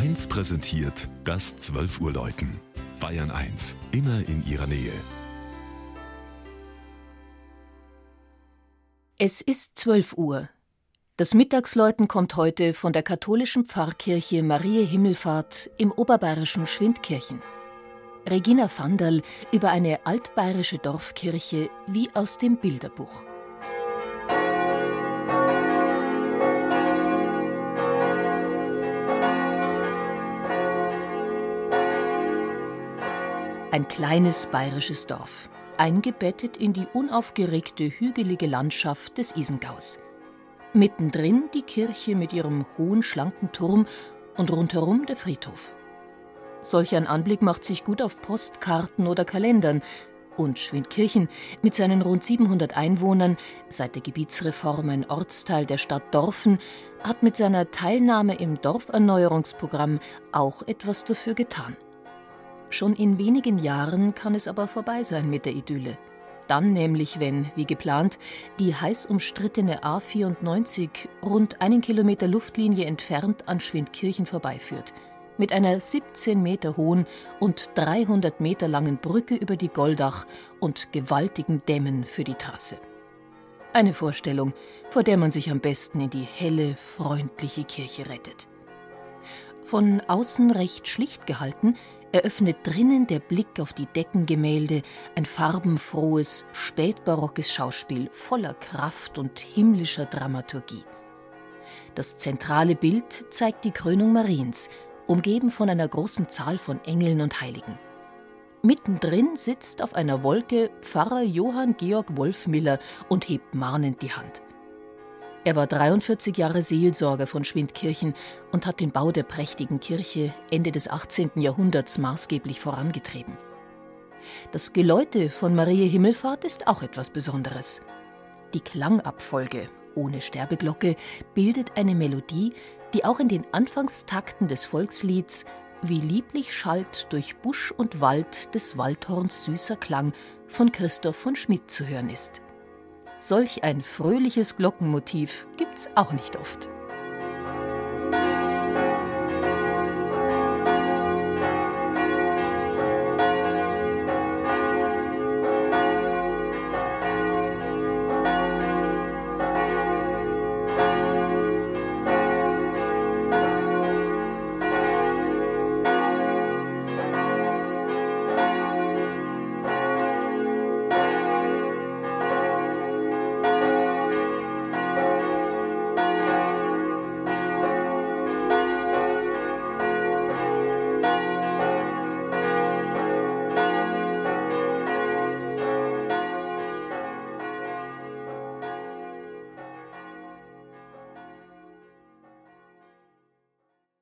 1 präsentiert das 12 Uhr Läuten. Bayern 1, immer in ihrer Nähe. Es ist 12 Uhr. Das Mittagsläuten kommt heute von der katholischen Pfarrkirche Marie Himmelfahrt im oberbayerischen Schwindkirchen. Regina Vanderl über eine altbayerische Dorfkirche wie aus dem Bilderbuch. Ein kleines bayerisches Dorf, eingebettet in die unaufgeregte hügelige Landschaft des Isengaus. Mittendrin die Kirche mit ihrem hohen, schlanken Turm und rundherum der Friedhof. Solch ein Anblick macht sich gut auf Postkarten oder Kalendern. Und Schwindkirchen mit seinen rund 700 Einwohnern, seit der Gebietsreform ein Ortsteil der Stadt Dorfen, hat mit seiner Teilnahme im Dorferneuerungsprogramm auch etwas dafür getan. Schon in wenigen Jahren kann es aber vorbei sein mit der Idylle. Dann nämlich, wenn, wie geplant, die heiß umstrittene A94 rund einen Kilometer Luftlinie entfernt an Schwindkirchen vorbeiführt. Mit einer 17 Meter hohen und 300 Meter langen Brücke über die Goldach und gewaltigen Dämmen für die Trasse. Eine Vorstellung, vor der man sich am besten in die helle, freundliche Kirche rettet. Von außen recht schlicht gehalten, eröffnet drinnen der Blick auf die Deckengemälde ein farbenfrohes, spätbarockes Schauspiel voller Kraft und himmlischer Dramaturgie. Das zentrale Bild zeigt die Krönung Mariens, umgeben von einer großen Zahl von Engeln und Heiligen. Mittendrin sitzt auf einer Wolke Pfarrer Johann Georg Wolfmiller und hebt mahnend die Hand. Er war 43 Jahre Seelsorger von Schwindkirchen und hat den Bau der prächtigen Kirche Ende des 18. Jahrhunderts maßgeblich vorangetrieben. Das Geläute von Marie Himmelfahrt ist auch etwas Besonderes. Die Klangabfolge ohne Sterbeglocke bildet eine Melodie, die auch in den Anfangstakten des Volkslieds wie lieblich schallt durch Busch und Wald des Waldhorns süßer Klang von Christoph von Schmidt zu hören ist. Solch ein fröhliches Glockenmotiv gibt's auch nicht oft.